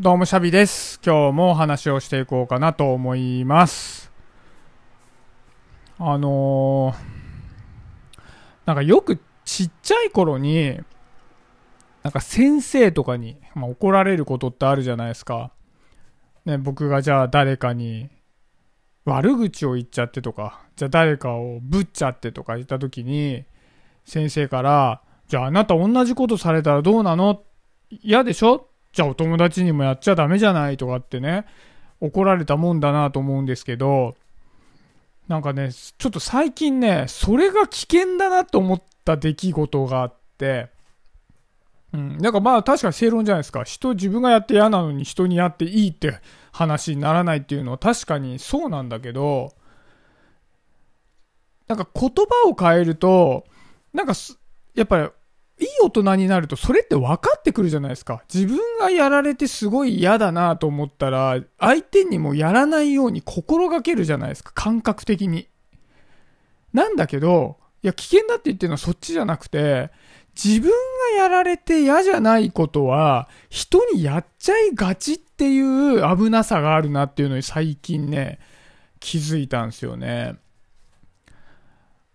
どうもシャビです。今日もお話をしていこうかなと思います。あのー、なんかよくちっちゃい頃に、なんか先生とかに、まあ、怒られることってあるじゃないですか。ね、僕がじゃあ誰かに悪口を言っちゃってとか、じゃあ誰かをぶっちゃってとか言った時に、先生から、じゃああなた同じことされたらどうなの？嫌でしょ？じゃあお友達にもやっちゃダメじゃないとかってね、怒られたもんだなと思うんですけど、なんかね、ちょっと最近ね、それが危険だなと思った出来事があって、うん。なんかまあ確かに正論じゃないですか。人、自分がやって嫌なのに人にやっていいって話にならないっていうのは確かにそうなんだけど、なんか言葉を変えると、なんか、やっぱりいい大人になるとそれって分かってくるじゃないですか。自分がやられてすごい嫌だなと思ったら、相手にもやらないように心がけるじゃないですか。感覚的に。なんだけど、いや、危険だって言ってるのはそっちじゃなくて、自分がやられて嫌じゃないことは、人にやっちゃいがちっていう危なさがあるなっていうのに最近ね、気づいたんですよね。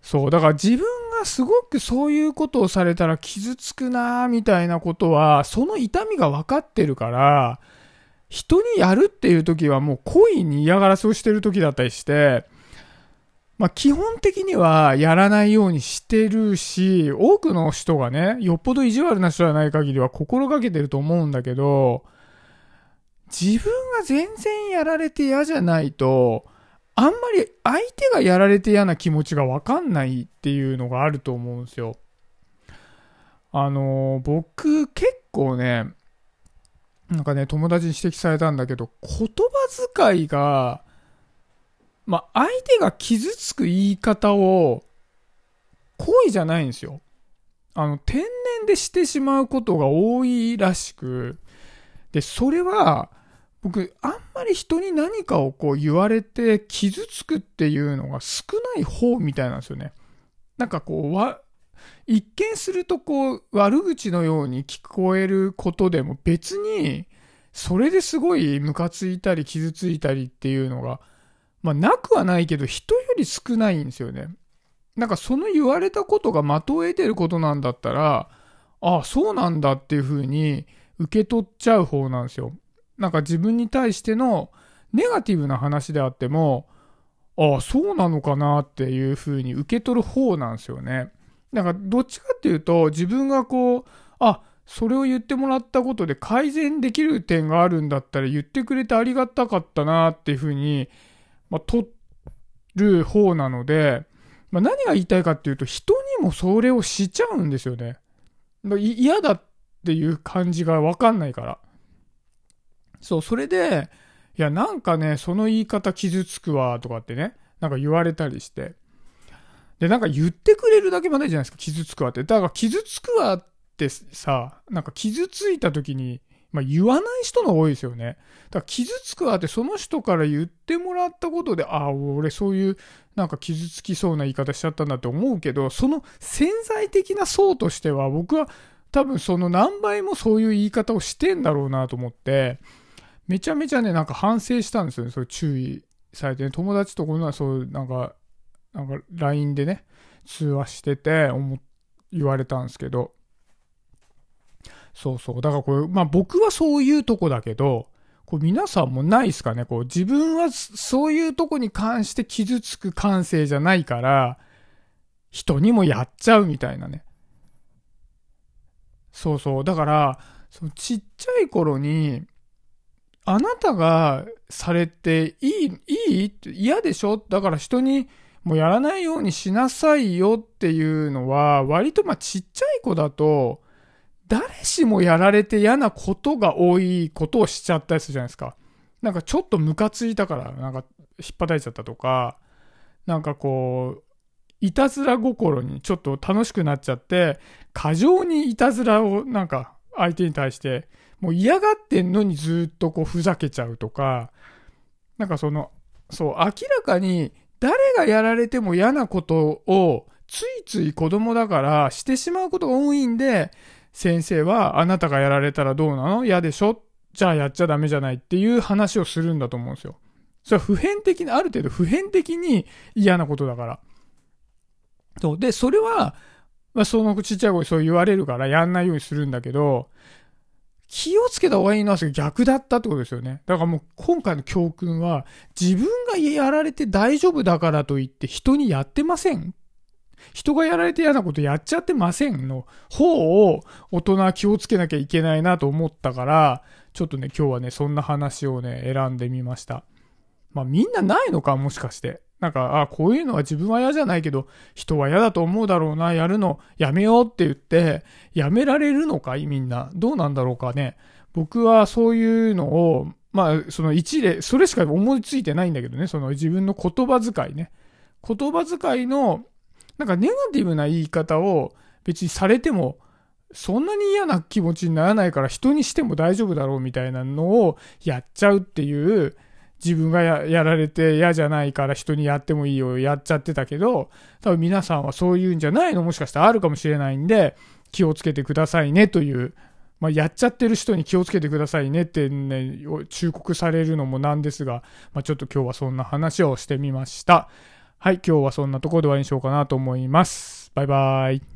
そう、だから自分がすごくそういうことをされたら傷つくなみたいなことは、その痛みが分かってるから、人にやるっていう時はもう故意に嫌がらせをしてる時だったりして、まあ基本的にはやらないようにしてるし、多くの人がね、よっぽど意地悪な人じゃない限りは心がけてると思うんだけど、自分が全然やられて嫌じゃないと、あんまり相手がやられて嫌な気持ちがわかんないっていうのがあると思うんですよ。あの僕結構ね、なんかね、友達に指摘されたんだけど、言葉遣いが、ま、相手が傷つく言い方を、故意じゃないんですよ。あの、天然でしてしまうことが多いらしく、で、それは、僕、あんまり人に何かをこう言われて傷つくっていうのが少ない方みたいなんですよね。なんかこう、わ、一見するとこう、悪口のように聞こえることでも別に、それですごいムカついたり傷ついたりっていうのが、まあなくはないけど人より少ないんですよね。なんかその言われたことが的を得てることなんだったら、ああ、そうなんだっていう風に受け取っちゃう方なんですよ。なんか自分に対してのネガティブな話であっても、ああ、そうなのかなっていう風に受け取る方なんですよね。なんかどっちかっていうと自分がこう、あ、それを言ってもらったことで改善できる点があるんだったら言ってくれてありがたかったなっていう風に、まあ、取る方なので、まあ、何が言いたいかっていうと人にもそれをしちゃうんですよね。嫌だっていう感じがわかんないから。そう、それで、いや、なんかね、その言い方傷つくわ、とかってね、なんか言われたりして。で、なんか言ってくれるだけまでじゃないですか、傷つくわって。だから傷つくわってさ、なんか傷ついた時に、まあ言わない人の多いですよね。だから傷つくわってその人から言ってもらったことで、ああ、俺そういうなんか傷つきそうな言い方しちゃったんだって思うけど、その潜在的な層としては僕は多分その何倍もそういう言い方をしてんだろうなと思って、めちゃめちゃね、なんか反省したんですよね。そう注意されてね。友達とこのはそう、なんか、なんか LINE でね、通話してて、思言われたんですけど。そうそう。だからこれ、まあ僕はそういうとこだけど、これ皆さんもないですかねこう自分はそういうとこに関して傷つく感性じゃないから、人にもやっちゃうみたいなね。そうそう。だから、そのちっちゃい頃に、あなたがされていい、いい嫌でしょ？だから人にもうやらないようにしなさいよっていうのは、割とまあちっちゃい子だと、誰しもやられて嫌なことが多いことをしちゃったりするじゃないですか。なんかちょっとムカついたから、なんか引っ叩いちゃったとか、なんかこう、いたずら心にちょっと楽しくなっちゃって、過剰にいたずらをなんか相手に対して、もう嫌がってんのにずっとこうふざけちゃうとか、なんかその、そう、明らかに誰がやられても嫌なことをついつい子供だからしてしまうことが多いんで、先生はあなたがやられたらどうなの？嫌でしょ？じゃあやっちゃダメじゃないっていう話をするんだと思うんですよ。それは普遍的に、ある程度普遍的に嫌なことだから。そう。で、それは、まあ、そのちっちゃい子にそう言われるからやんないようにするんだけど、気をつけた方がいいのは逆だったってことですよね。だからもう今回の教訓は、自分がやられて大丈夫だからといって人にやってません人がやられて嫌なことやっちゃってませんの方を大人は気をつけなきゃいけないなと思ったから、ちょっとね、今日はね、そんな話をね、選んでみました。まあみんなないのかもしかして。なんか、あ、こういうのは自分は嫌じゃないけど、人は嫌だと思うだろうな、やるのやめようって言って、やめられるのかいみんな。どうなんだろうかね。僕はそういうのを、まあ、その一例、それしか思いついてないんだけどね、その自分の言葉遣いね。言葉遣いの、なんかネガティブな言い方を別にされても、そんなに嫌な気持ちにならないから人にしても大丈夫だろうみたいなのをやっちゃうっていう、自分がやられて嫌じゃないから人にやってもいいよ、やっちゃってたけど、多分皆さんはそういうんじゃないのもしかしたらあるかもしれないんで、気をつけてくださいねという、まあ、やっちゃってる人に気をつけてくださいねってね、忠告されるのもなんですが、まあ、ちょっと今日はそんな話をしてみました。はい、今日はそんなところで終わりにしようかなと思います。バイバイ。